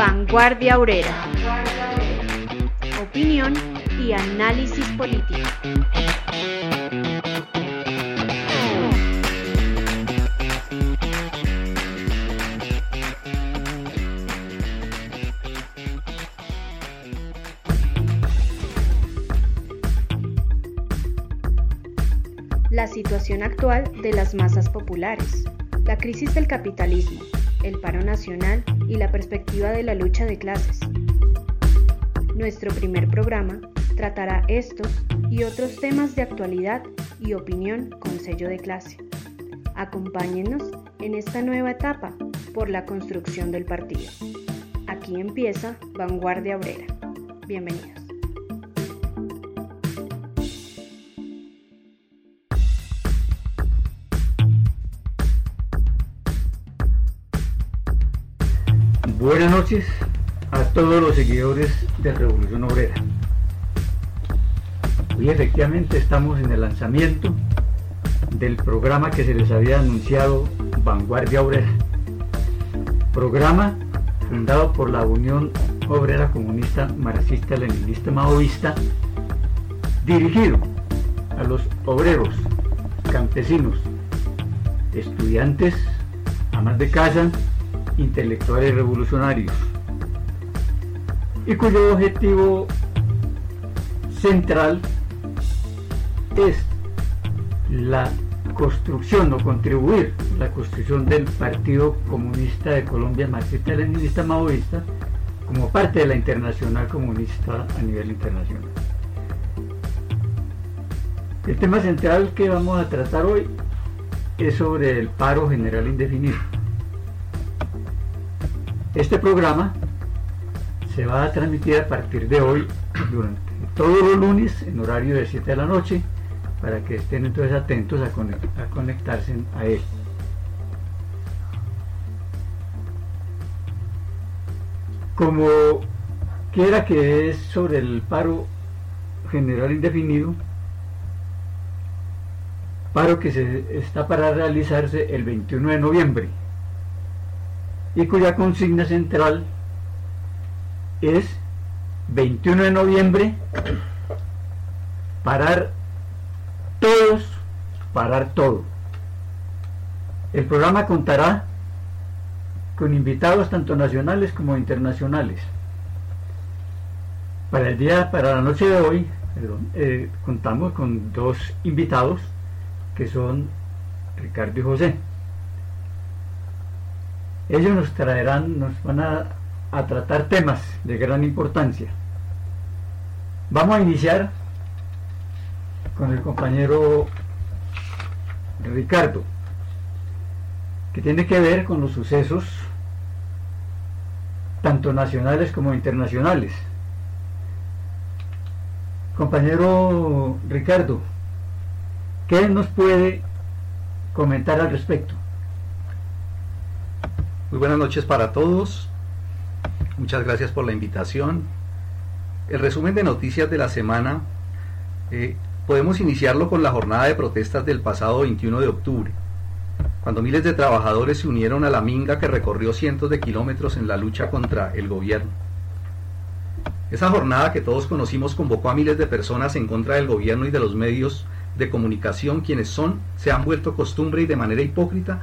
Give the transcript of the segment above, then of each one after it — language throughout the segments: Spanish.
Vanguardia Obrera. Opinión y análisis político. La situación actual de las masas populares, la crisis del capitalismo, el paro nacional y la perspectiva de la lucha de clases. Nuestro primer programa tratará estos y otros temas de actualidad y opinión con sello de clase. Acompáñenos en esta nueva etapa por la construcción del partido. Aquí empieza Vanguardia Obrera. Bienvenidos. Buenas noches a todos los seguidores de Revolución Obrera. Hoy efectivamente estamos en el lanzamiento del programa que se les había anunciado Vanguardia Obrera. Programa fundado por la Unión Obrera Comunista Marxista Leninista Maoísta, dirigido a los obreros, campesinos, estudiantes, amas de casa, intelectuales revolucionarios y cuyo objetivo central es la construcción o contribuir la construcción del Partido Comunista de Colombia marxista-leninista maoísta como parte de la internacional comunista a nivel internacional. El tema central que vamos a tratar hoy es sobre el paro general indefinido. Este programa se va a transmitir a partir de hoy durante todos los lunes en horario de 7 de la noche para que estén entonces atentos a, conectarse a él. Como quiera que es sobre el paro general indefinido, paro que se está para realizarse el 21 de noviembre y cuya consigna central es 21 de noviembre, parar todos, parar todo. El programa contará con invitados tanto nacionales como internacionales. Para el día, para la noche de hoy, eh, contamos con dos invitados que son Ricardo y José. Ellos nos traerán, nos van a, tratar temas de gran importancia. Vamos a iniciar con el compañero Ricardo, que tiene que ver con los sucesos tanto nacionales como internacionales. Compañero Ricardo, ¿qué nos puede comentar al respecto? Muy buenas noches para todos. Muchas gracias por la invitación. El resumen de noticias de la semana eh, podemos iniciarlo con la jornada de protestas del pasado 21 de octubre, cuando miles de trabajadores se unieron a la minga que recorrió cientos de kilómetros en la lucha contra el gobierno. Esa jornada que todos conocimos convocó a miles de personas en contra del gobierno y de los medios de comunicación quienes son, se han vuelto costumbre y de manera hipócrita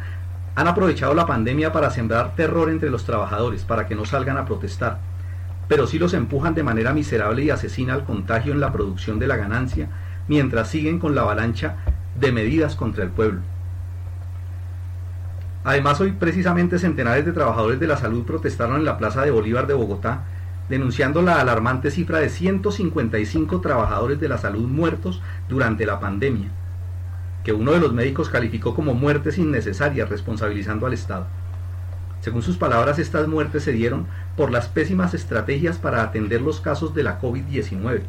han aprovechado la pandemia para sembrar terror entre los trabajadores, para que no salgan a protestar, pero sí los empujan de manera miserable y asesina al contagio en la producción de la ganancia, mientras siguen con la avalancha de medidas contra el pueblo. Además, hoy precisamente centenares de trabajadores de la salud protestaron en la Plaza de Bolívar de Bogotá, denunciando la alarmante cifra de 155 trabajadores de la salud muertos durante la pandemia que uno de los médicos calificó como muertes innecesarias responsabilizando al Estado. Según sus palabras, estas muertes se dieron por las pésimas estrategias para atender los casos de la COVID-19.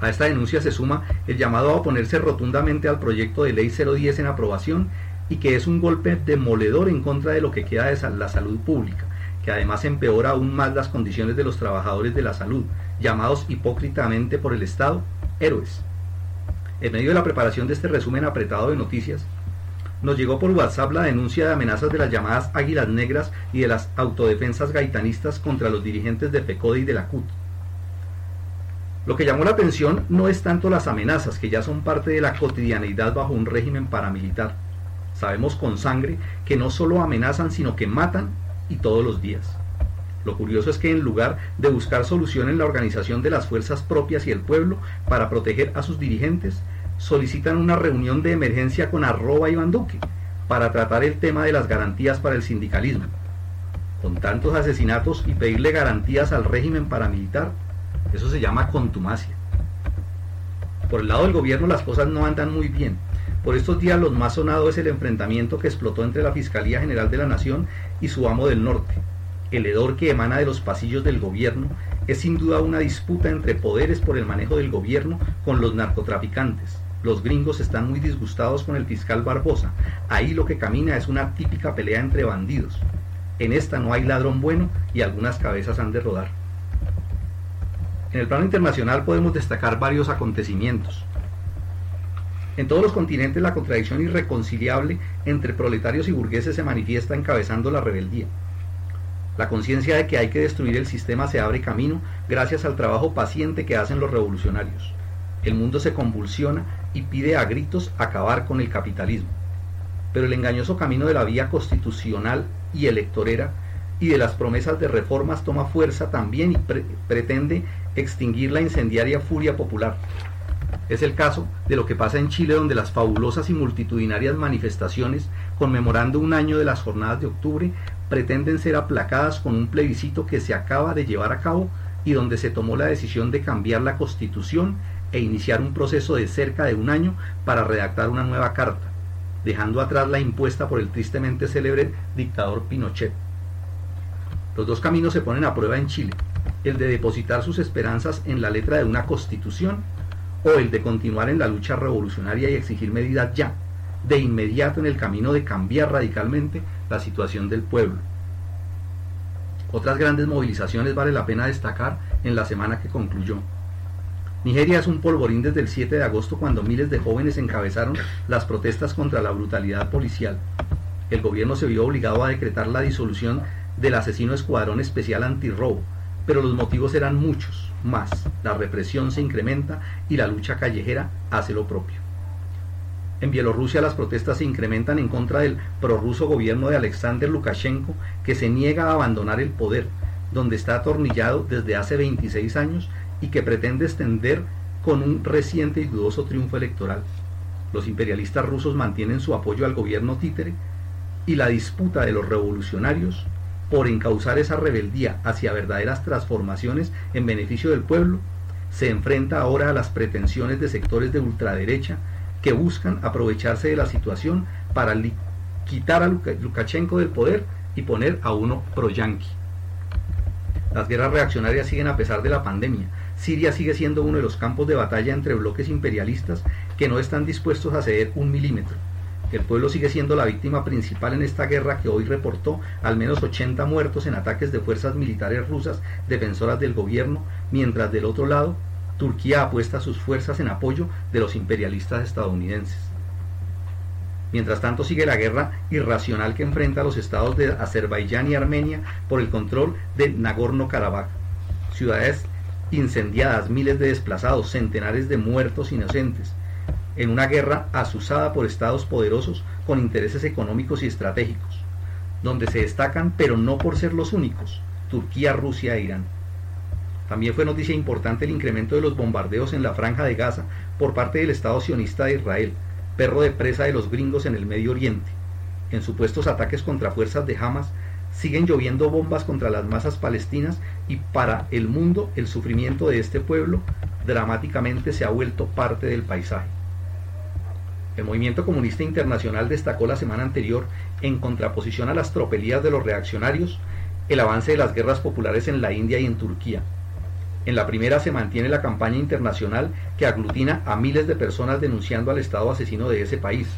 A esta denuncia se suma el llamado a oponerse rotundamente al proyecto de ley 010 en aprobación y que es un golpe demoledor en contra de lo que queda de la salud pública, que además empeora aún más las condiciones de los trabajadores de la salud, llamados hipócritamente por el Estado héroes. En medio de la preparación de este resumen apretado de noticias, nos llegó por WhatsApp la denuncia de amenazas de las llamadas Águilas Negras y de las autodefensas gaitanistas contra los dirigentes de PECODE y de la CUT. Lo que llamó la atención no es tanto las amenazas, que ya son parte de la cotidianeidad bajo un régimen paramilitar. Sabemos con sangre que no solo amenazan, sino que matan y todos los días. Lo curioso es que en lugar de buscar solución en la organización de las fuerzas propias y el pueblo para proteger a sus dirigentes, solicitan una reunión de emergencia con Arroba y Banduque para tratar el tema de las garantías para el sindicalismo. Con tantos asesinatos y pedirle garantías al régimen paramilitar, eso se llama contumacia. Por el lado del gobierno las cosas no andan muy bien. Por estos días lo más sonado es el enfrentamiento que explotó entre la Fiscalía General de la Nación y su amo del norte. El hedor que emana de los pasillos del gobierno es sin duda una disputa entre poderes por el manejo del gobierno con los narcotraficantes los gringos están muy disgustados con el fiscal Barbosa. Ahí lo que camina es una típica pelea entre bandidos. En esta no hay ladrón bueno y algunas cabezas han de rodar. En el plano internacional podemos destacar varios acontecimientos. En todos los continentes la contradicción irreconciliable entre proletarios y burgueses se manifiesta encabezando la rebeldía. La conciencia de que hay que destruir el sistema se abre camino gracias al trabajo paciente que hacen los revolucionarios. El mundo se convulsiona y pide a gritos acabar con el capitalismo. Pero el engañoso camino de la vía constitucional y electorera y de las promesas de reformas toma fuerza también y pretende extinguir la incendiaria furia popular. Es el caso de lo que pasa en Chile donde las fabulosas y multitudinarias manifestaciones conmemorando un año de las jornadas de octubre pretenden ser aplacadas con un plebiscito que se acaba de llevar a cabo y donde se tomó la decisión de cambiar la constitución e iniciar un proceso de cerca de un año para redactar una nueva carta, dejando atrás la impuesta por el tristemente célebre dictador Pinochet. Los dos caminos se ponen a prueba en Chile, el de depositar sus esperanzas en la letra de una constitución o el de continuar en la lucha revolucionaria y exigir medidas ya, de inmediato en el camino de cambiar radicalmente la situación del pueblo. Otras grandes movilizaciones vale la pena destacar en la semana que concluyó. Nigeria es un polvorín desde el 7 de agosto cuando miles de jóvenes encabezaron las protestas contra la brutalidad policial. El gobierno se vio obligado a decretar la disolución del asesino escuadrón especial antirrobo, pero los motivos eran muchos, más. La represión se incrementa y la lucha callejera hace lo propio. En Bielorrusia las protestas se incrementan en contra del prorruso gobierno de Alexander Lukashenko que se niega a abandonar el poder, donde está atornillado desde hace 26 años y que pretende extender con un reciente y dudoso triunfo electoral. Los imperialistas rusos mantienen su apoyo al gobierno títere y la disputa de los revolucionarios por encauzar esa rebeldía hacia verdaderas transformaciones en beneficio del pueblo se enfrenta ahora a las pretensiones de sectores de ultraderecha que buscan aprovecharse de la situación para quitar a Lukashenko del poder y poner a uno pro-yanqui. Las guerras reaccionarias siguen a pesar de la pandemia, Siria sigue siendo uno de los campos de batalla entre bloques imperialistas que no están dispuestos a ceder un milímetro. El pueblo sigue siendo la víctima principal en esta guerra que hoy reportó al menos 80 muertos en ataques de fuerzas militares rusas defensoras del gobierno, mientras del otro lado Turquía apuesta sus fuerzas en apoyo de los imperialistas estadounidenses. Mientras tanto sigue la guerra irracional que enfrenta a los estados de Azerbaiyán y Armenia por el control de Nagorno-Karabaj, ciudades incendiadas, miles de desplazados, centenares de muertos inocentes, en una guerra asusada por estados poderosos con intereses económicos y estratégicos, donde se destacan, pero no por ser los únicos, Turquía, Rusia e Irán. También fue noticia importante el incremento de los bombardeos en la franja de Gaza por parte del Estado sionista de Israel, perro de presa de los gringos en el Medio Oriente, en supuestos ataques contra fuerzas de Hamas siguen lloviendo bombas contra las masas palestinas y para el mundo el sufrimiento de este pueblo dramáticamente se ha vuelto parte del paisaje. El movimiento comunista internacional destacó la semana anterior, en contraposición a las tropelías de los reaccionarios, el avance de las guerras populares en la India y en Turquía. En la primera se mantiene la campaña internacional que aglutina a miles de personas denunciando al Estado asesino de ese país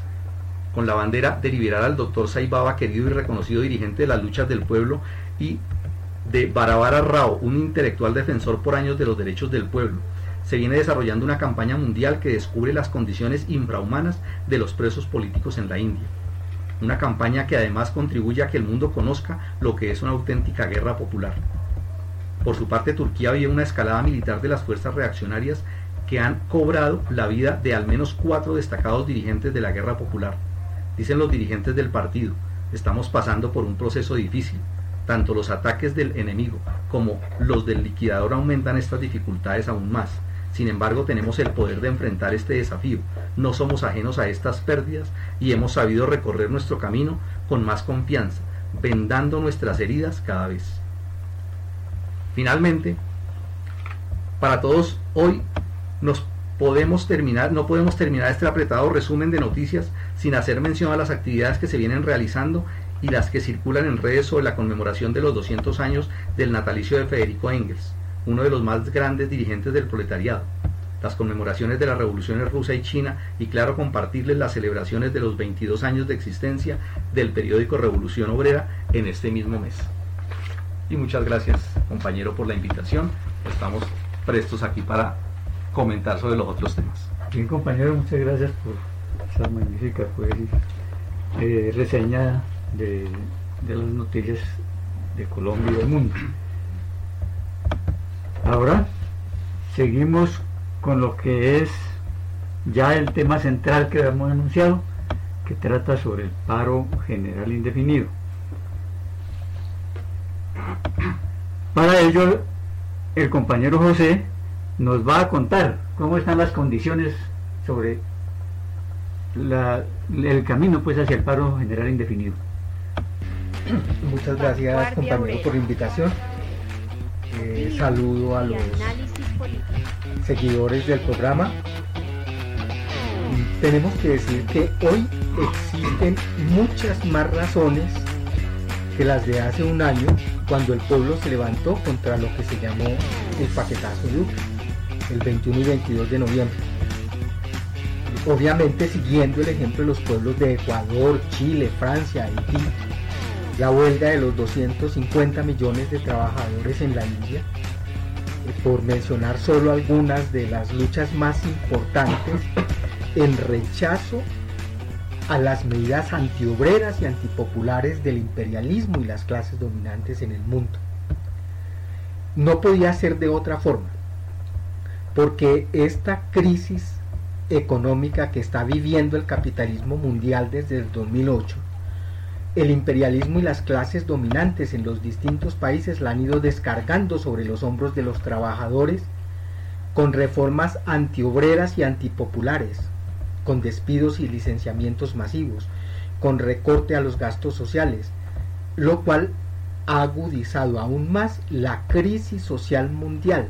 con la bandera de liberar al doctor Saibaba, querido y reconocido dirigente de las luchas del pueblo, y de Barabara Rao, un intelectual defensor por años de los derechos del pueblo. Se viene desarrollando una campaña mundial que descubre las condiciones infrahumanas de los presos políticos en la India. una campaña que además contribuye a que el mundo conozca lo que es una auténtica guerra popular. Por su parte, Turquía vive una escalada militar de las fuerzas reaccionarias que han cobrado la vida de al menos cuatro destacados dirigentes de la guerra popular. Dicen los dirigentes del partido, estamos pasando por un proceso difícil. Tanto los ataques del enemigo como los del liquidador aumentan estas dificultades aún más. Sin embargo, tenemos el poder de enfrentar este desafío. No somos ajenos a estas pérdidas y hemos sabido recorrer nuestro camino con más confianza, vendando nuestras heridas cada vez. Finalmente, para todos hoy nos podemos terminar, no podemos terminar este apretado resumen de noticias sin hacer mención a las actividades que se vienen realizando y las que circulan en redes sobre la conmemoración de los 200 años del natalicio de Federico Engels, uno de los más grandes dirigentes del proletariado, las conmemoraciones de las revoluciones rusa y china y claro compartirles las celebraciones de los 22 años de existencia del periódico Revolución Obrera en este mismo mes. Y muchas gracias compañero por la invitación, estamos prestos aquí para comentar sobre los otros temas. Bien compañero, muchas gracias por esa magnífica pues, eh, reseña de, de las noticias de Colombia y del mundo. Ahora seguimos con lo que es ya el tema central que hemos anunciado, que trata sobre el paro general indefinido. Para ello, el compañero José nos va a contar cómo están las condiciones sobre el camino pues hacia el paro general indefinido. Muchas gracias compañero por la invitación. Eh, saludo a los seguidores del programa. Tenemos que decir que hoy existen muchas más razones las de hace un año cuando el pueblo se levantó contra lo que se llamó el paquetazo de Duque el 21 y 22 de noviembre. Obviamente siguiendo el ejemplo de los pueblos de Ecuador, Chile, Francia, Haití, la huelga de los 250 millones de trabajadores en la India, eh, por mencionar solo algunas de las luchas más importantes en rechazo a las medidas antiobreras y antipopulares del imperialismo y las clases dominantes en el mundo. No podía ser de otra forma porque esta crisis económica que está viviendo el capitalismo mundial desde el 2008, el imperialismo y las clases dominantes en los distintos países la han ido descargando sobre los hombros de los trabajadores con reformas antiobreras y antipopulares, con despidos y licenciamientos masivos, con recorte a los gastos sociales, lo cual ha agudizado aún más la crisis social mundial,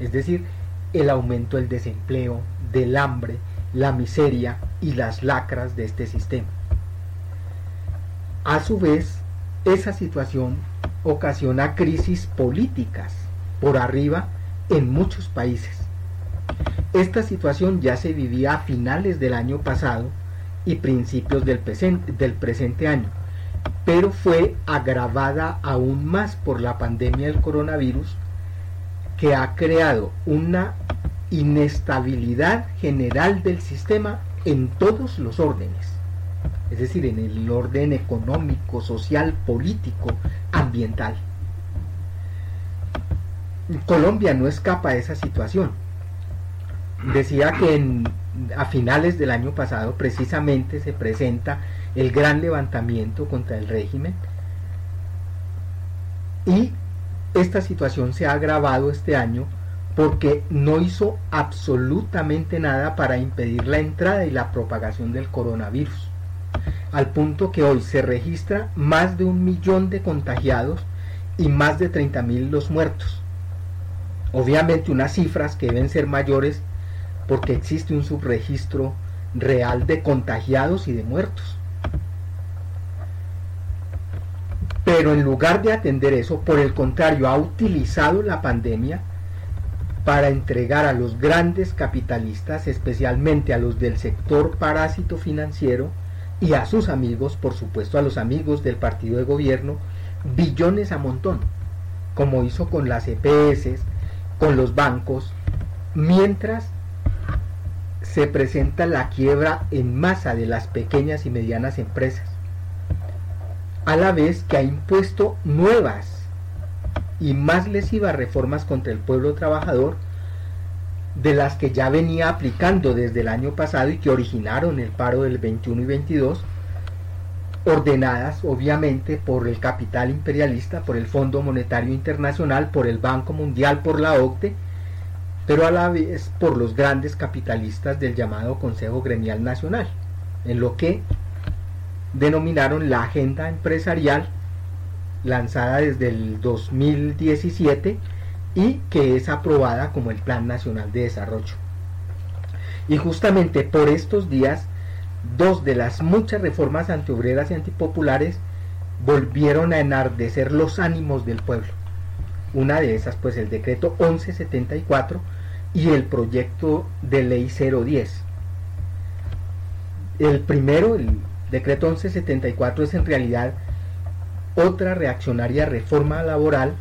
es decir, el aumento del desempleo, del hambre, la miseria y las lacras de este sistema. A su vez, esa situación ocasiona crisis políticas por arriba en muchos países. Esta situación ya se vivía a finales del año pasado y principios del presente, año, pero fue agravada aún más por la pandemia del coronavirus que ha creado una inestabilidad general del sistema en todos los órdenes, es decir, en el orden económico, social, político, ambiental. Colombia no escapa de esa situación. Decía que a finales del año pasado precisamente se presenta el gran levantamiento contra el régimen y esta situación se ha agravado este año porque no hizo absolutamente nada para impedir la entrada y la propagación del coronavirus, al punto que hoy se registra más de un millón de contagiados y más de 30 mil los muertos. Obviamente unas cifras que deben ser mayores porque existe un subregistro real de contagiados y de muertos. Pero en lugar de atender eso, por el contrario, ha utilizado la pandemia para entregar a los grandes capitalistas, especialmente a los del sector parásito financiero y a sus amigos, por supuesto a los amigos del partido de gobierno, billones a montón, como hizo con las EPS, con los bancos, mientras se presenta la quiebra en masa de las pequeñas y medianas empresas. a la vez que ha impuesto nuevas y más lesivas reformas contra el pueblo trabajador de las que ya venía aplicando desde el año pasado y que originaron el paro del 21 y 22, ordenadas obviamente por el capital imperialista, por el Fondo Monetario Internacional, por el Banco Mundial, por la OCDE, pero a la vez por los grandes capitalistas del llamado Consejo Gremial Nacional, en lo que denominaron la agenda empresarial lanzada desde el 2017 y que es aprobada como el Plan Nacional de Desarrollo. Y justamente por estos días, dos de las muchas reformas antiobreras y antipopulares volvieron a enardecer los ánimos del pueblo. Una de esas, pues el decreto 1174 y el proyecto de ley 010. El primero, el decreto 1174, es en realidad otra reaccionaria reforma laboral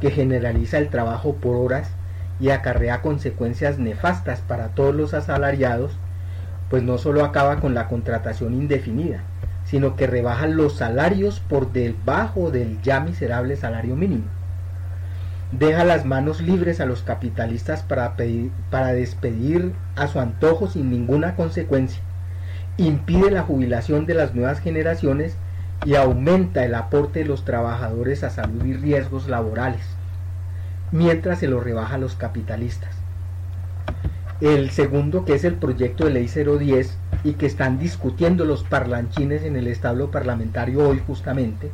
que generaliza el trabajo por horas y acarrea consecuencias nefastas para todos los asalariados, pues no solo acaba con la contratación indefinida, sino que rebaja los salarios por debajo del ya miserable salario mínimo. Deja las manos libres a los capitalistas para, para despedir a su antojo sin ninguna consecuencia. Impide la jubilación de las nuevas generaciones y aumenta el aporte de los trabajadores a salud y riesgos laborales, mientras se lo rebaja a los capitalistas. El segundo, que es el proyecto de ley 010 y que están discutiendo los parlanchines en el establo parlamentario hoy justamente,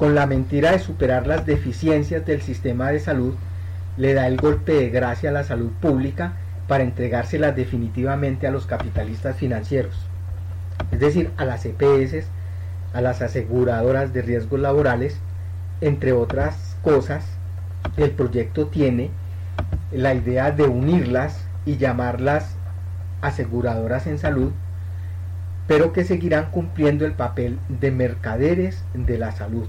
con la mentira de superar las deficiencias del sistema de salud, le da el golpe de gracia a la salud pública para entregárselas definitivamente a los capitalistas financieros, es decir, a las EPS, a las aseguradoras de riesgos laborales, entre otras cosas, el proyecto tiene la idea de unirlas y llamarlas aseguradoras en salud, pero que seguirán cumpliendo el papel de mercaderes de la salud.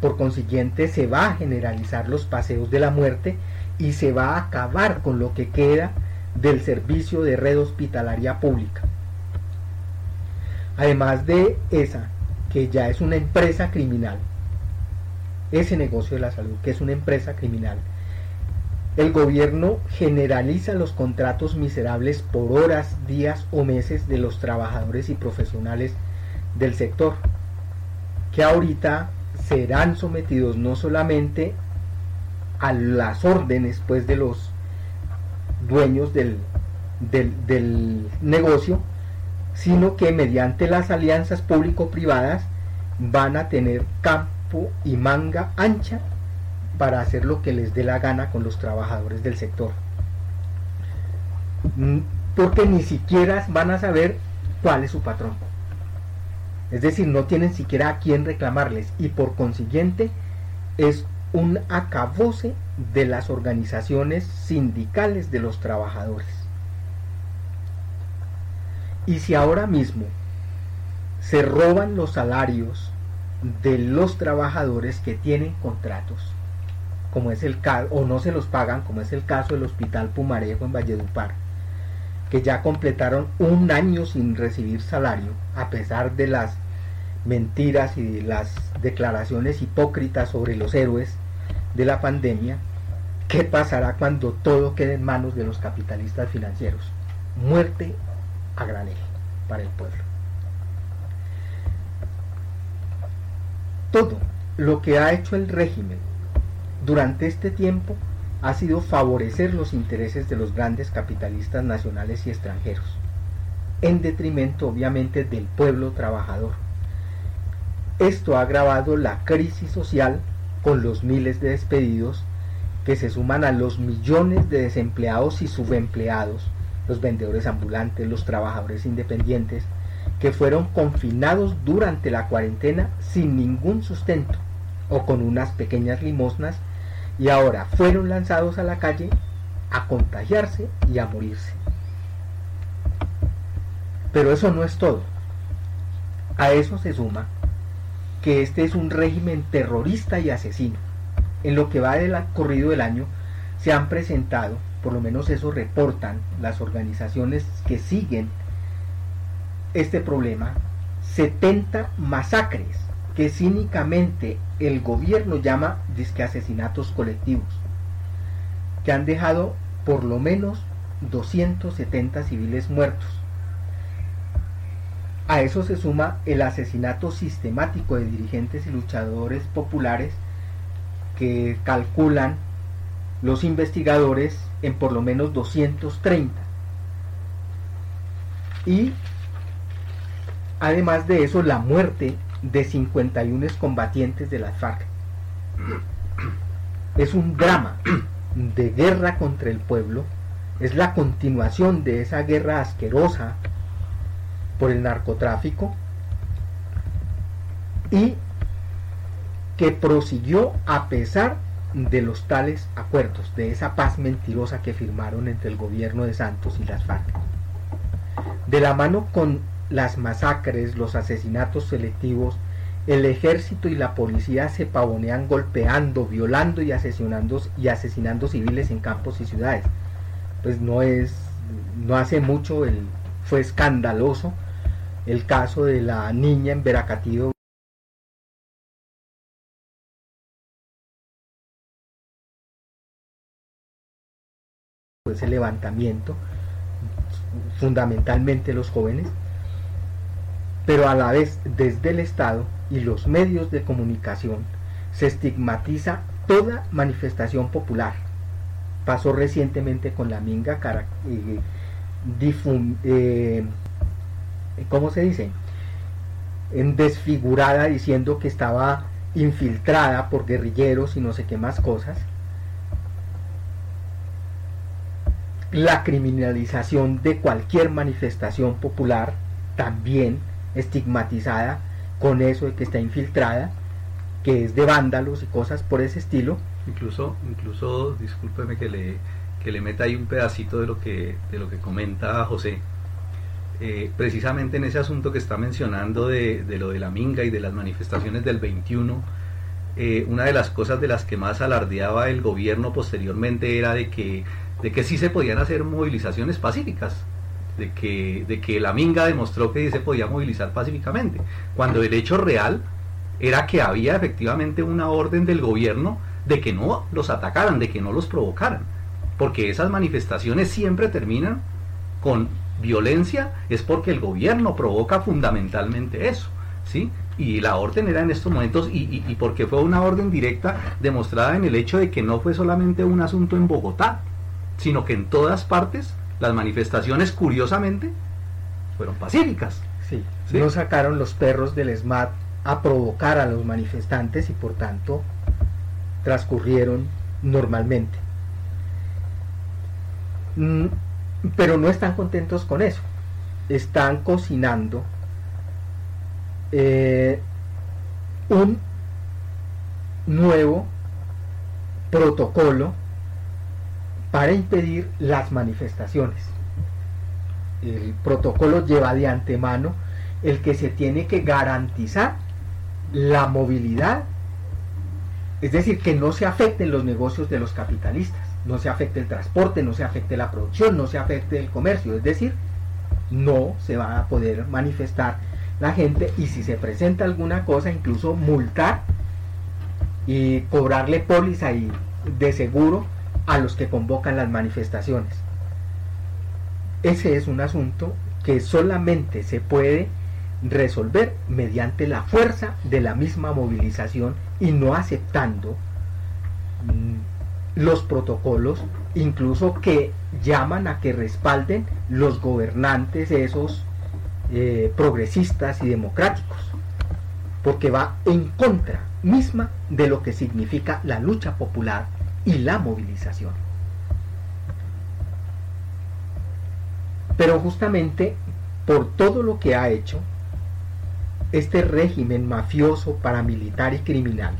Por consiguiente, se va a generalizar los paseos de la muerte y se va a acabar con lo que queda del servicio de red hospitalaria pública. Además de esa, que ya es una empresa criminal, ese negocio de la salud, que es una empresa criminal, el gobierno generaliza los contratos miserables por horas, días o meses de los trabajadores y profesionales del sector, que ahorita serán sometidos no solamente a las órdenes pues, de los dueños del, del, del negocio, sino que mediante las alianzas público-privadas van a tener campo y manga ancha para hacer lo que les dé la gana con los trabajadores del sector. Mm, porque ni siquiera van a saber cuál es su patrón. Es decir, no tienen siquiera a quién reclamarles y por consiguiente es un acabose de las organizaciones sindicales de los trabajadores. Y si ahora mismo se roban los salarios de los trabajadores que tienen contratos, como es el caso, o no se los pagan, como es el caso del Hospital Pumarejo en Valledupar, que ya completaron un año sin recibir salario, a pesar de las mentiras y las declaraciones hipócritas sobre los héroes de la pandemia, ¿qué pasará cuando todo quede en manos de los capitalistas financieros? Muerte a granel para el pueblo. Todo lo que ha hecho el régimen durante este tiempo ha sido favorecer los intereses de los grandes capitalistas nacionales y extranjeros, en detrimento obviamente del pueblo trabajador. Esto ha agravado la crisis social con los miles de despedidos que se suman a los millones de desempleados y subempleados los vendedores ambulantes, los trabajadores independientes, que fueron confinados durante la cuarentena sin ningún sustento o con unas pequeñas limosnas y ahora fueron lanzados a la calle a contagiarse y a morirse. Pero eso no es todo. A eso se suma que este es un régimen terrorista y asesino. En lo que va del corrido del año se han presentado por lo menos eso reportan las organizaciones que siguen este problema, 70 masacres que cínicamente el gobierno llama disque asesinatos colectivos, que han dejado por lo menos 270 civiles muertos. A eso se suma el asesinato sistemático de dirigentes y luchadores populares que calculan los investigadores en por lo menos 230. Y además de eso, la muerte de 51 combatientes de las FARC. Es un drama de guerra contra el pueblo, es la continuación de esa guerra asquerosa por el narcotráfico y que prosiguió a pesar de los tales acuerdos, de esa paz mentirosa que firmaron entre el gobierno de Santos y las FARC. De la mano con las masacres, los asesinatos selectivos, el ejército y la policía se pavonean golpeando, violando y asesinando, y asesinando civiles en campos y ciudades. Pues no es, no hace mucho el, fue escandaloso el caso de la niña en Veracatío ese levantamiento, fundamentalmente los jóvenes, pero a la vez desde el Estado y los medios de comunicación se estigmatiza toda manifestación popular. Pasó recientemente con la Minga, cara, eh, eh, ¿cómo se dice? En desfigurada diciendo que estaba infiltrada por guerrilleros y no sé qué más cosas la criminalización de cualquier manifestación popular, también estigmatizada con eso de que está infiltrada, que es de vándalos y cosas por ese estilo. Incluso, incluso, discúlpeme que le, que le meta ahí un pedacito de lo que, de lo que comenta José. Eh, precisamente en ese asunto que está mencionando de, lo de la minga y de las manifestaciones del 21, eh, una de las cosas de las que más alardeaba el gobierno posteriormente era de que de que sí se podían hacer movilizaciones pacíficas, de que, de que la Minga demostró que se podía movilizar pacíficamente, cuando el hecho real era que había efectivamente una orden del gobierno de que no los atacaran, de que no los provocaran, porque esas manifestaciones siempre terminan con violencia, es porque el gobierno provoca fundamentalmente eso, ¿sí? Y la orden era en estos momentos, y, y porque fue una orden directa demostrada en el hecho de que no fue solamente un asunto en Bogotá, sino que en todas partes las manifestaciones, curiosamente, fueron pacíficas. Sí, no sacaron los perros del SMAT a provocar a los manifestantes y por tanto transcurrieron normalmente. Pero no están contentos con eso. Están cocinando eh, un nuevo protocolo para impedir las manifestaciones. El protocolo lleva de antemano el que se tiene que garantizar la movilidad, es decir, que no se afecten los negocios de los capitalistas, no se afecte el transporte, no se afecte la producción, no se afecte el comercio, es decir, no se va a poder manifestar la gente y si se presenta alguna cosa, incluso multar y cobrarle póliza y de seguro a los que convocan las manifestaciones. Ese es un asunto que solamente se puede resolver mediante la fuerza de la misma movilización y no aceptando mm, los protocolos, incluso que llaman a que respalden los gobernantes esos eh, progresistas y democráticos, porque va en contra misma de lo que significa la lucha popular y la movilización. Pero justamente por todo lo que ha hecho, este régimen mafioso, paramilitar y criminal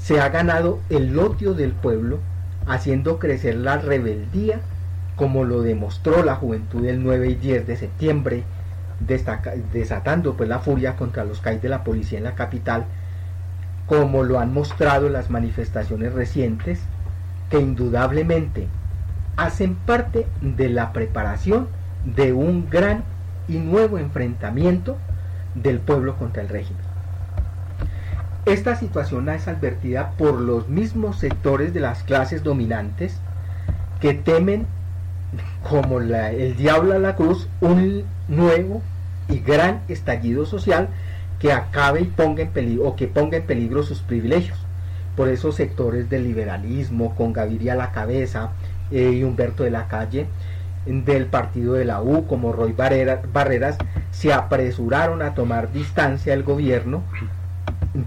se ha ganado el odio del pueblo haciendo crecer la rebeldía como lo demostró la juventud del 9 y 10 de septiembre, desatando pues la furia contra los CAI de la policía en la capital como lo han mostrado las manifestaciones recientes, que indudablemente hacen parte de la preparación de un gran y nuevo enfrentamiento del pueblo contra el régimen. Esta situación es advertida por los mismos sectores de las clases dominantes que temen, como el diablo a la cruz, un nuevo y gran estallido social que acabe y ponga en peligro, o que ponga en peligro sus privilegios. Por esos sectores del liberalismo, con Gaviria a la cabeza eh, y Humberto de la Calle, del partido de la U, como Roy Barreras, se apresuraron a tomar distancia del gobierno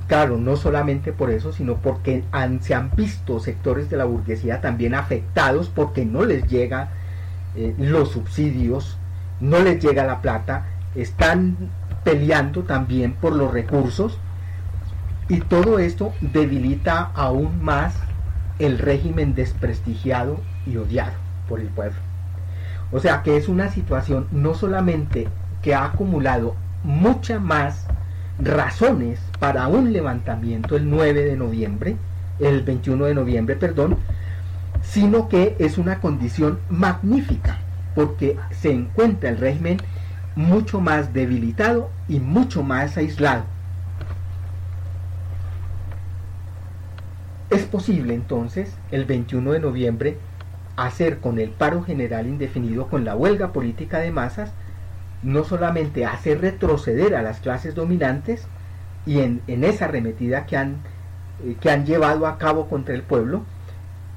claro, no solamente por eso, sino porque se han visto sectores de la burguesía también afectados porque no les llega eh, los subsidios, no les llega la plata, están peleando también por los recursos y todo esto debilita aún más el régimen desprestigiado y odiado por el pueblo. O sea que es una situación no solamente que ha acumulado mucha más razones para un levantamiento el 9 de noviembre, el 21 de noviembre, perdón, sino que es una condición magnífica, porque se encuentra el régimen mucho más debilitado y mucho más aislado. Es posible entonces el 21 de noviembre hacer con el paro general indefinido, con la huelga política de masas, no solamente hace retroceder a las clases dominantes y en, esa arremetida que han, eh, que han llevado a cabo contra el pueblo,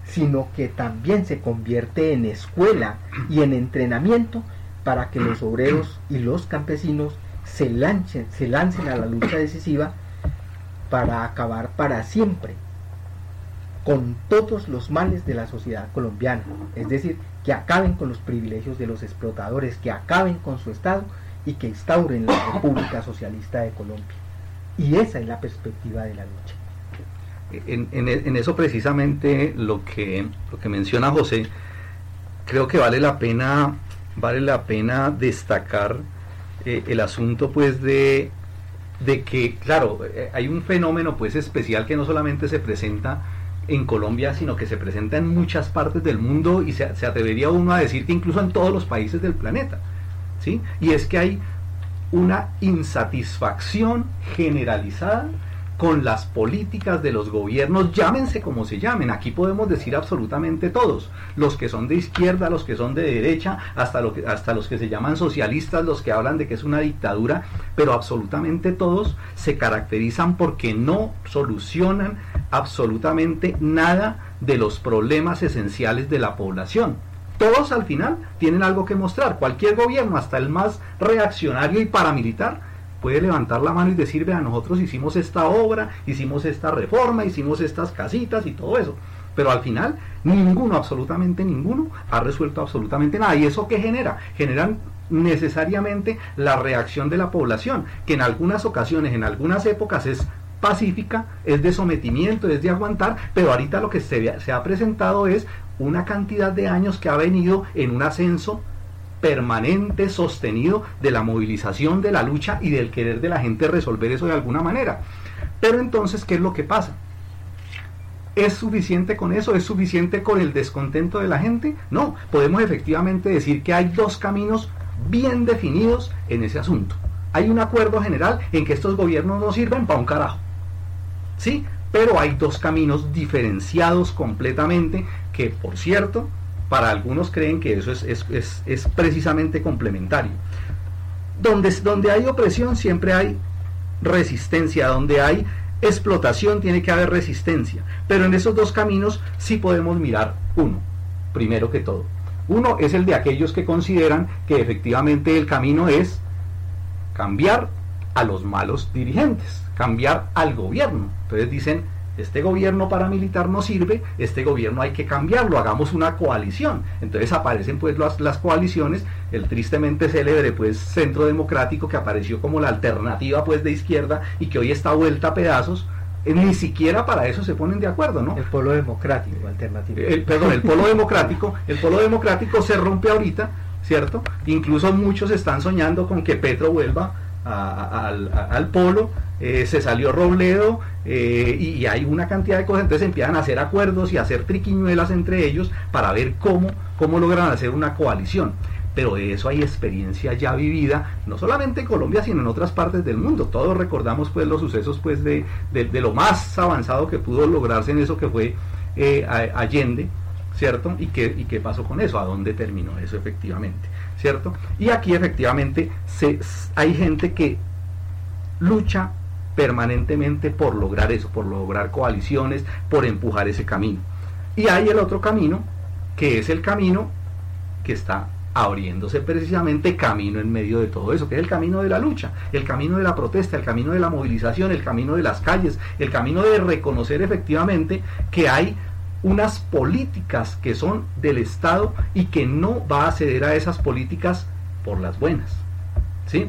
sino que también se convierte en escuela y en entrenamiento para que los obreros y los campesinos se lancen, se lancen a la lucha decisiva para acabar para siempre con todos los males de la sociedad colombiana, es decir, que acaben con los privilegios de los explotadores, que acaben con su Estado y que instauren la República Socialista de Colombia. Y esa es la perspectiva de la lucha. En, eso precisamente lo que, lo que menciona José, creo que vale la pena, vale la pena destacar eh, el asunto pues de, de que, claro, eh, hay un fenómeno pues especial que no solamente se presenta en Colombia, sino que se presenta en muchas partes del mundo y se, atrevería uno a decir que incluso en todos los países del planeta. ¿sí? Y es que hay una insatisfacción generalizada con las políticas de los gobiernos, llámense como se llamen, aquí podemos decir absolutamente todos, los que son de izquierda, los que son de derecha, hasta, lo hasta los que se llaman socialistas, los que hablan de que es una dictadura, pero absolutamente todos se caracterizan porque no solucionan absolutamente nada de los problemas esenciales de la población. Todos al final tienen algo que mostrar. Cualquier gobierno, hasta el más reaccionario y paramilitar, puede levantar la mano y decir, vea, nosotros hicimos esta obra, hicimos esta reforma, hicimos estas casitas y todo eso. Pero al final, ninguno, absolutamente ninguno, ha resuelto absolutamente nada. ¿Y eso qué genera? Generan necesariamente la reacción de la población, que en algunas ocasiones, en algunas épocas es pacífica, es de sometimiento, es de aguantar, pero ahorita lo que se, se ha presentado es una cantidad de años que ha venido en un ascenso permanente, sostenido de la movilización, de la lucha y del querer de la gente resolver eso de alguna manera. Pero entonces, ¿qué es lo que pasa? ¿Es suficiente con eso? ¿Es suficiente con el descontento de la gente? No, podemos efectivamente decir que hay dos caminos bien definidos en ese asunto. Hay un acuerdo general en que estos gobiernos no sirven para un carajo. ¿Sí? Pero hay dos caminos diferenciados completamente que, por cierto, para algunos creen que eso es, precisamente complementario. Donde, donde hay opresión siempre hay resistencia, donde hay explotación tiene que haber resistencia. Pero en esos dos caminos sí podemos mirar uno, primero que todo. Uno es el de aquellos que consideran que efectivamente el camino es cambiar a los malos dirigentes, cambiar al gobierno. Entonces dicen, este gobierno paramilitar no sirve, este gobierno hay que cambiarlo, hagamos una coalición. Entonces aparecen pues las, las coaliciones, el tristemente célebre pues Centro Democrático que apareció como la alternativa pues de izquierda y que hoy está vuelta a pedazos, eh, ni siquiera para eso se ponen de acuerdo, ¿no? El polo democrático, alternativo. El, perdón, el polo democrático, el polo democrático se rompe ahorita, ¿cierto? Incluso muchos están soñando con que Petro vuelva al, polo, eh, se salió Robledo eh, y, hay una cantidad de cosas, entonces empiezan a hacer acuerdos y a hacer triquiñuelas entre ellos para ver cómo, cómo logran hacer una coalición. pero de eso hay experiencia ya vivida, no solamente en Colombia, sino en otras partes del mundo. Todos recordamos pues los sucesos pues de, lo más avanzado que pudo lograrse en eso que fue eh, Allende, ¿cierto? ¿Y qué, ¿Y qué pasó con eso? ¿A dónde terminó eso efectivamente? ¿Cierto? Y aquí efectivamente se, hay gente que lucha permanentemente por lograr eso, por lograr coaliciones, por empujar ese camino. Y hay el otro camino, que es el camino que está abriéndose precisamente camino en medio de todo eso, que es el camino de la lucha, el camino de la protesta, el camino de la movilización, el camino de las calles, el camino de reconocer efectivamente que hay unas políticas que son del Estado y que no va a ceder a esas políticas por las buenas. ¿Sí?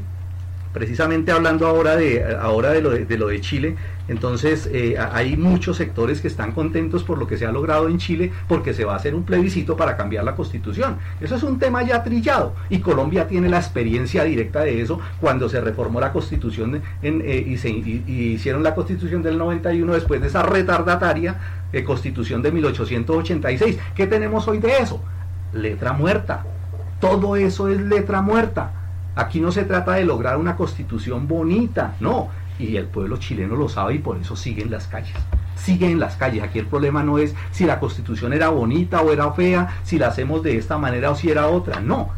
Precisamente hablando ahora de, ahora de, lo, de, lo de Chile, entonces eh, hay muchos sectores que están contentos por lo que se ha logrado en Chile porque se va a hacer un plebiscito para cambiar la constitución. Eso es un tema ya trillado y Colombia tiene la experiencia directa de eso cuando se reformó la constitución eh, y se hicieron la constitución del 91 después de esa retardataria eh, constitución de 1886. ¿Qué tenemos hoy de eso? Letra muerta. Todo eso es letra muerta. Aquí no se trata de lograr una constitución bonita, no. Y el pueblo chileno lo sabe y por eso sigue en las calles. Sigue en las calles. Aquí el problema no es si la constitución era bonita o era fea, si la hacemos de esta manera o si era otra. No.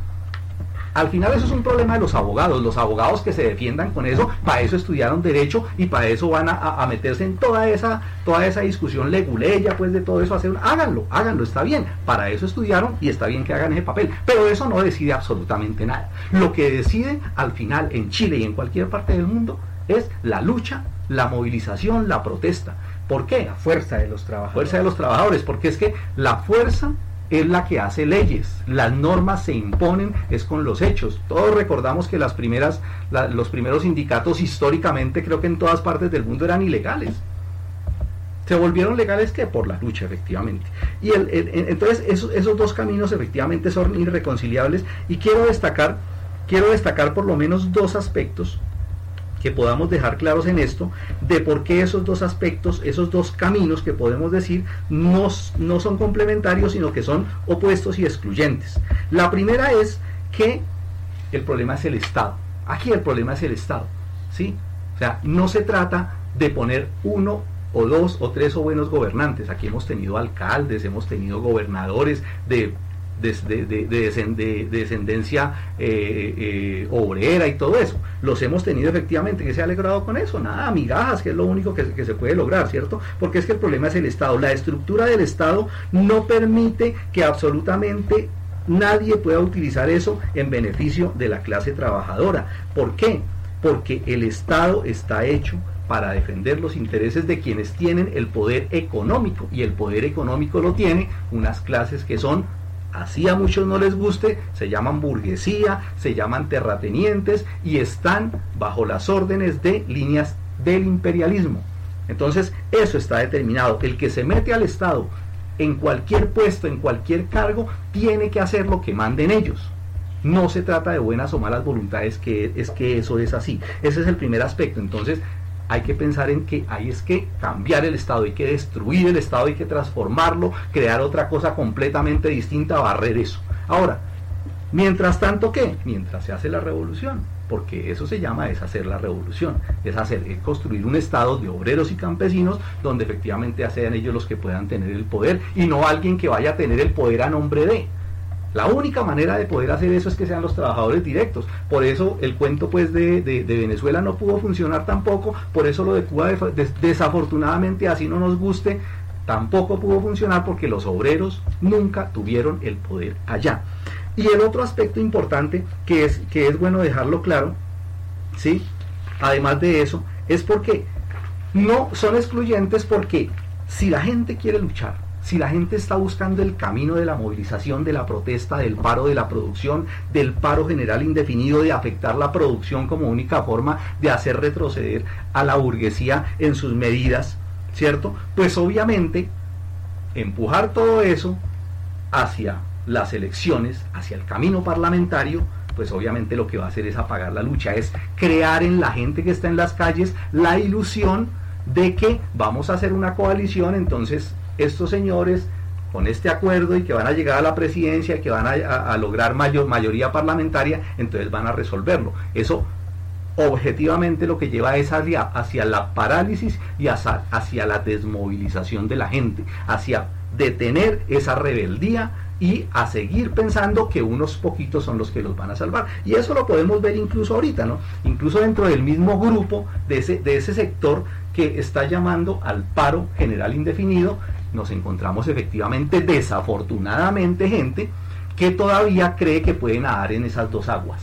Al final eso es un problema de los abogados, los abogados que se defiendan con eso, para eso estudiaron derecho y para eso van a, meterse en toda esa, toda esa discusión leguleya, pues de todo eso, hacer, háganlo, háganlo, está bien, para eso estudiaron y está bien que hagan ese papel, pero eso no decide absolutamente nada. Lo que decide al final en Chile y en cualquier parte del mundo es la lucha, la movilización, la protesta. ¿Por qué? La fuerza de los trabajadores. Fuerza de los trabajadores, porque es que la fuerza es la que hace leyes. Las normas se imponen es con los hechos. Todos recordamos que las primeras, los primeros sindicatos históricamente creo que en todas partes del mundo eran ilegales. Se volvieron legales que por la lucha, efectivamente. Y el, entonces esos, esos dos caminos efectivamente son irreconciliables y quiero destacar, quiero destacar por lo menos dos aspectos que podamos dejar claros en esto de por qué esos dos aspectos, esos dos caminos que podemos decir no, no son complementarios, sino que son opuestos y excluyentes. La primera es que el problema es el Estado. Aquí el problema es el Estado. ¿sí? O sea, no se trata de poner uno o dos o tres o buenos gobernantes. Aquí hemos tenido alcaldes, hemos tenido gobernadores de de, descendencia eh, eh, obrera y todo eso. Los hemos tenido efectivamente, que se ha logrado con eso? Nada, migajas, que es lo único que, que se puede lograr, ¿cierto? Porque es que el problema es el Estado. La estructura del Estado no permite que absolutamente nadie pueda utilizar eso en beneficio de la clase trabajadora. ¿Por qué? Porque el Estado está hecho para defender los intereses de quienes tienen el poder económico y el poder económico lo tiene unas clases que son así a muchos no les guste, se llaman burguesía, se llaman terratenientes y están bajo las órdenes de líneas del imperialismo. Entonces, eso está determinado. El que se mete al Estado en cualquier puesto, en cualquier cargo, tiene que hacer lo que manden ellos. No se trata de buenas o malas voluntades, que es que eso es así. Ese es el primer aspecto. Entonces, hay que pensar en que hay es que cambiar el Estado, hay que destruir el Estado, hay que transformarlo, crear otra cosa completamente distinta, barrer eso. Ahora, mientras tanto, ¿qué? Mientras se hace la revolución, porque eso se llama es hacer la revolución, es hacer, es construir un Estado de obreros y campesinos donde efectivamente sean ellos los que puedan tener el poder y no alguien que vaya a tener el poder a nombre de. La única manera de poder hacer eso es que sean los trabajadores directos. Por eso el cuento pues de, Venezuela no pudo funcionar tampoco, por eso lo de Cuba desafortunadamente así no nos guste, tampoco pudo funcionar porque los obreros nunca tuvieron el poder allá. Y el otro aspecto importante que es, que es bueno dejarlo claro, ¿sí? además de eso, es porque no son excluyentes porque si la gente quiere luchar, si la gente está buscando el camino de la movilización, de la protesta, del paro de la producción, del paro general indefinido, de afectar la producción como única forma de hacer retroceder a la burguesía en sus medidas, ¿cierto? Pues obviamente empujar todo eso hacia las elecciones, hacia el camino parlamentario, pues obviamente lo que va a hacer es apagar la lucha, es crear en la gente que está en las calles la ilusión de que vamos a hacer una coalición, entonces estos señores con este acuerdo y que van a llegar a la presidencia y que van a, lograr mayor, mayoría parlamentaria, entonces van a resolverlo. Eso objetivamente lo que lleva es hacia, hacia la parálisis y hacia, hacia la desmovilización de la gente, hacia detener esa rebeldía y a seguir pensando que unos poquitos son los que los van a salvar. Y eso lo podemos ver incluso ahorita, ¿no? Incluso dentro del mismo grupo de ese, de ese sector que está llamando al paro general indefinido, nos encontramos efectivamente, desafortunadamente, gente que todavía cree que pueden nadar en esas dos aguas.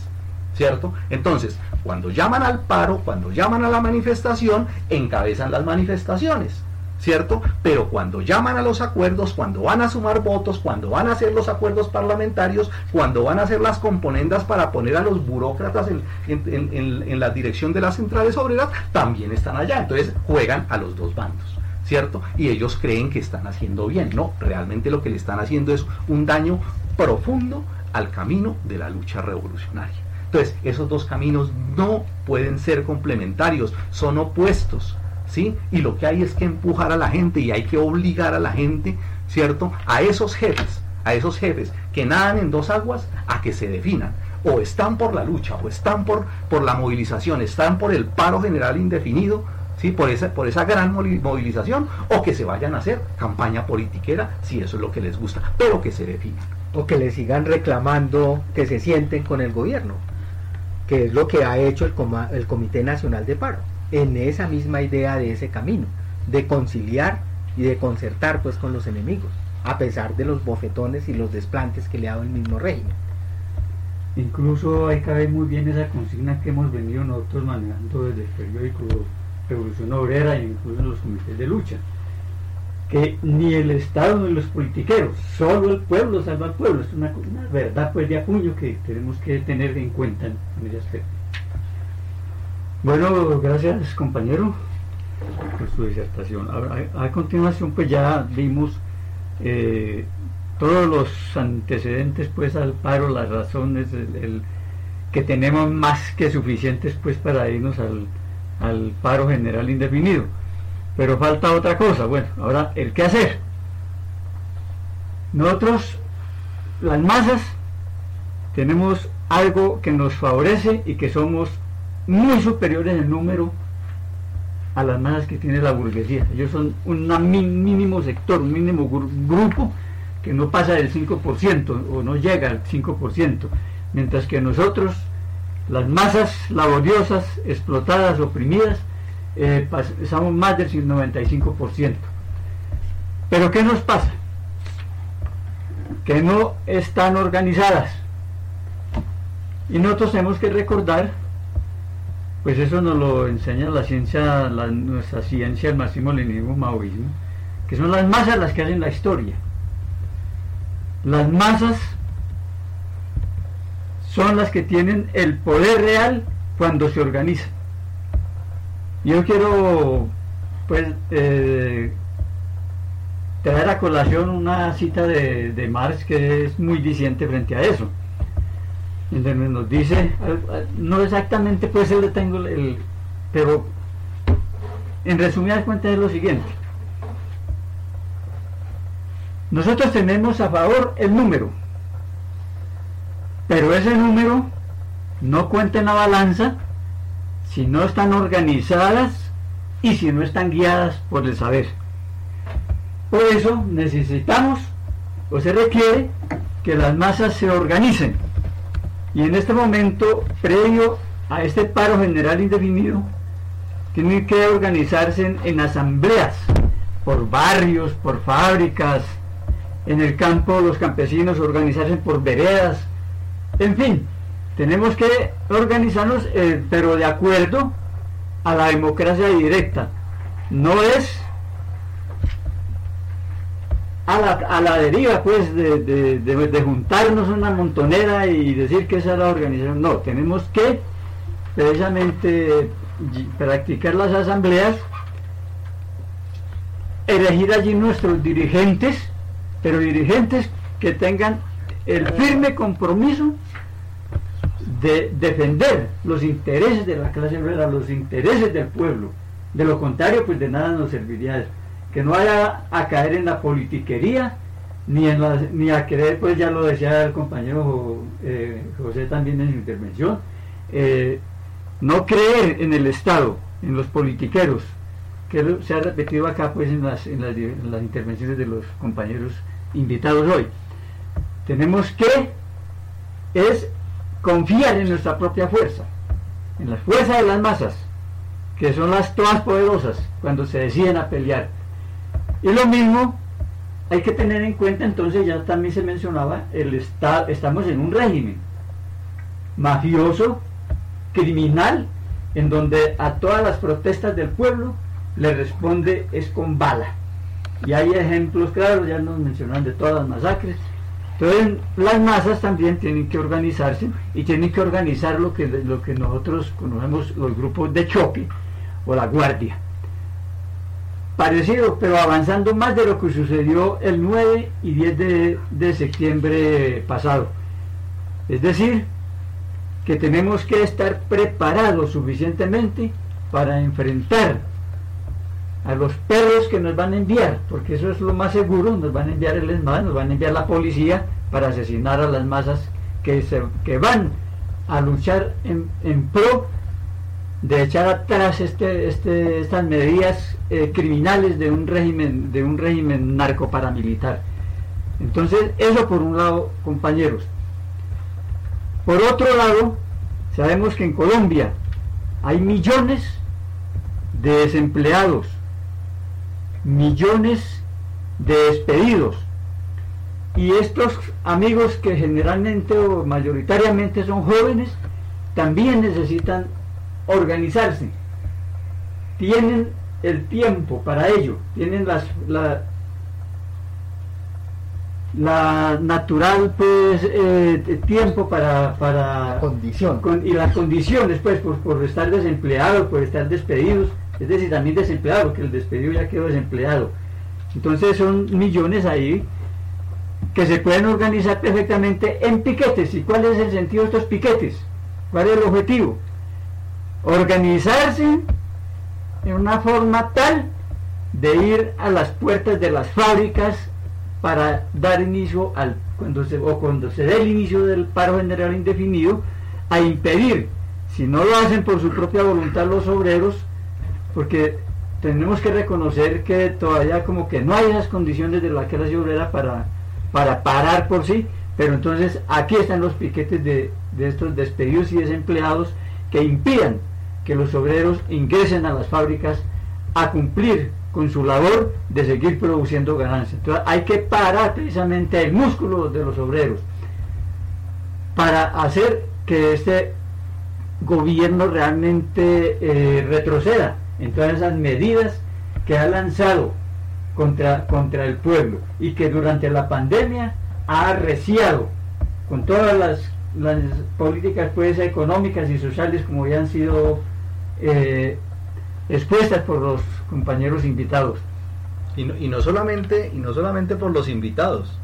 ¿Cierto? Entonces, cuando llaman al paro, cuando llaman a la manifestación, encabezan las manifestaciones. ¿cierto? Pero cuando llaman a los acuerdos, cuando van a sumar votos, cuando van a hacer los acuerdos parlamentarios, cuando van a hacer las componendas para poner a los burócratas en, la dirección de las centrales obreras, también están allá. Entonces juegan a los dos bandos. ¿Cierto? Y ellos creen que están haciendo bien. No, realmente lo que le están haciendo es un daño profundo al camino de la lucha revolucionaria. Entonces, esos dos caminos no pueden ser complementarios, son opuestos. ¿sí? Y lo que hay es que empujar a la gente y hay que obligar a la gente, ¿cierto? A esos jefes, a esos jefes que nadan en dos aguas, a que se definan. O están por la lucha, o están por, por la movilización, están por el paro general indefinido, ¿sí? por, esa, por esa gran movilización, o que se vayan a hacer campaña politiquera, si eso es lo que les gusta, pero que se definan. O que le sigan reclamando que se sienten con el gobierno, que es lo que ha hecho el, el Comité Nacional de Paro en esa misma idea de ese camino, de conciliar y de concertar pues con los enemigos, a pesar de los bofetones y los desplantes que le ha dado el mismo régimen. Incluso ahí cabe muy bien esa consigna que hemos venido nosotros manejando desde el periódico Revolución Obrera e incluso en los comités de lucha, que ni el Estado ni los politiqueros, solo el pueblo salva al pueblo. Es una, verdad pues de acuño que tenemos que tener en cuenta en, ese aspecto. Bueno, gracias compañero por su disertación. A, continuación pues ya vimos eh, todos los antecedentes pues al paro, las razones que tenemos más que suficientes pues para irnos al, al paro general indefinido. Pero falta otra cosa, bueno, ahora el qué hacer. Nosotros, las masas, tenemos algo que nos favorece y que somos muy superiores en número a las masas que tiene la burguesía. Ellos son un mínimo sector, un mínimo grupo que no pasa del 5% o no llega al 5%, mientras que nosotros, las masas laboriosas, explotadas, oprimidas, eh, pasamos más del 95%. Pero ¿qué nos pasa? Que no están organizadas. Y nosotros tenemos que recordar pues eso nos lo enseña la ciencia, nuestra ciencia, el máximo leninismo maoísmo, que son las masas las que hacen la historia. Las masas son las que tienen el poder real cuando se organizan. Yo quiero pues eh, traer a colación una cita de, de Marx que es muy diciente frente a eso entonces nos dice, no exactamente pues le tengo el, pero en resumidas cuentas es lo siguiente. Nosotros tenemos a favor el número, pero ese número no cuenta en la balanza si no están organizadas y si no están guiadas por el saber. Por eso necesitamos o se requiere que las masas se organicen y en este momento, previo a este paro general indefinido, tienen que organizarse en, asambleas, por barrios, por fábricas, en el campo los campesinos organizarse por veredas, en fin, tenemos que organizarnos, eh, pero de acuerdo a la democracia directa. No es a la, a la deriva, pues, de, de, de, juntarnos una montonera y decir que esa es la organización. No, tenemos que precisamente practicar las asambleas, elegir allí nuestros dirigentes, pero dirigentes que tengan el firme compromiso de defender los intereses de la clase obrera, los intereses del pueblo. De lo contrario, pues de nada nos serviría eso que no vaya a caer en la politiquería ni, en la, ni a querer, pues ya lo decía el compañero eh, José también en su intervención, eh, no creer en el Estado, en los politiqueros, que se ha repetido acá pues en las, en las, en las intervenciones de los compañeros invitados hoy. Tenemos que es confiar en nuestra propia fuerza, en la fuerza de las masas, que son las todas poderosas cuando se deciden a pelear. Y lo mismo hay que tener en cuenta, entonces ya también se mencionaba, el estado, estamos en un régimen mafioso, criminal, en donde a todas las protestas del pueblo le responde es con bala. Y hay ejemplos claros, ya nos mencionaron de todas las masacres. Entonces las masas también tienen que organizarse y tienen que organizar lo que, lo que nosotros conocemos los grupos de choque o la guardia. Parecido, pero avanzando más de lo que sucedió el 9 y 10 de, de septiembre pasado. Es decir, que tenemos que estar preparados suficientemente para enfrentar a los perros que nos van a enviar, porque eso es lo más seguro, nos van a enviar el ESMAD, nos van a enviar la policía para asesinar a las masas que, se, que van a luchar en, en pro de echar atrás este, este, estas medidas eh, criminales de un régimen de un régimen narcoparamilitar. Entonces, eso por un lado, compañeros. Por otro lado, sabemos que en Colombia hay millones de desempleados, millones de despedidos. Y estos amigos que generalmente o mayoritariamente son jóvenes, también necesitan organizarse. Tienen el tiempo para ello, tienen las, la, la natural pues eh, tiempo para, para condición con, y las condiciones pues por, por, estar desempleados, por estar despedidos, es decir también desempleado, porque el despedido ya quedó desempleado. Entonces son millones ahí que se pueden organizar perfectamente en piquetes. ¿Y cuál es el sentido de estos piquetes? ¿Cuál es el objetivo? organizarse en una forma tal de ir a las puertas de las fábricas para dar inicio al cuando se o cuando se dé el inicio del paro general indefinido a impedir si no lo hacen por su propia voluntad los obreros porque tenemos que reconocer que todavía como que no hay esas condiciones de la clase obrera para para parar por sí pero entonces aquí están los piquetes de, de estos despedidos y desempleados que impidan que los obreros ingresen a las fábricas a cumplir con su labor de seguir produciendo ganancias. Entonces hay que parar precisamente el músculo de los obreros para hacer que este gobierno realmente eh, retroceda en todas esas medidas que ha lanzado contra, contra el pueblo y que durante la pandemia ha arreciado con todas las, las políticas pues, económicas y sociales como ya han sido eh, expuestas por los compañeros invitados. Y no, y no, solamente, y no solamente por los invitados.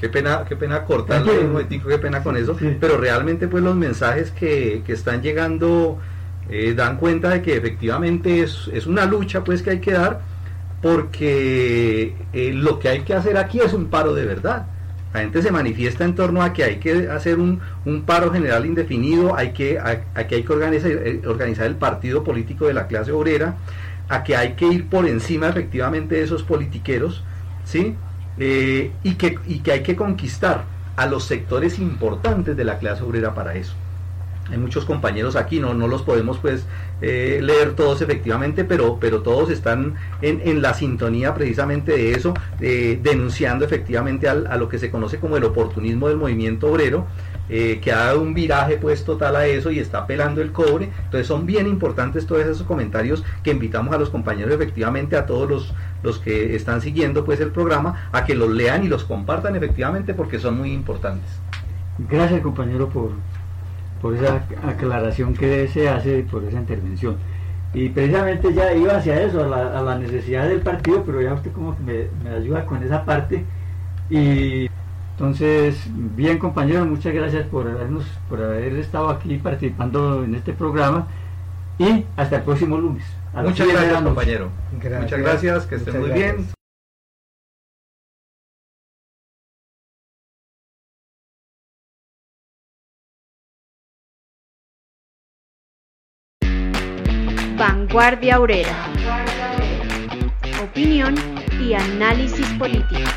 Qué pena, qué pena cortarle un momentico, qué pena con eso, sí. pero realmente pues los mensajes que, que están llegando eh, dan cuenta de que efectivamente es, es, una lucha pues que hay que dar porque eh, lo que hay que hacer aquí es un paro de verdad la gente se manifiesta en torno a que hay que hacer un, un paro general indefinido, hay que, a, que hay que organizar, eh, organizar, el partido político de la clase obrera, a que hay que ir por encima efectivamente de esos politiqueros, ¿sí? Y, que, y que hay que conquistar a los sectores importantes de la clase obrera para eso hay muchos compañeros aquí, no, no los podemos pues eh, leer todos efectivamente, pero, pero todos están en, en la sintonía precisamente de eso, denunciando efectivamente al, a lo que se conoce como el oportunismo del movimiento obrero, eh, que ha dado un viraje pues total a eso y está pelando el cobre. Entonces son bien importantes todos esos comentarios que invitamos a los compañeros efectivamente, a todos los, los que están siguiendo pues el programa, a que los lean y los compartan efectivamente porque son muy importantes. Gracias compañero por, por esa aclaración que se hace por esa intervención. Y precisamente ya iba hacia eso, a la, a la necesidad del partido, pero ya usted como que me, me, ayuda con esa parte. Y entonces, bien compañeros, muchas gracias por, habernos, por haber estado aquí participando en este programa y hasta el próximo lunes. Muchas gracias compañero. Gracias. Muchas gracias, que estén muy gracias. bien. Vanguardia Obrera. Opinión y análisis político.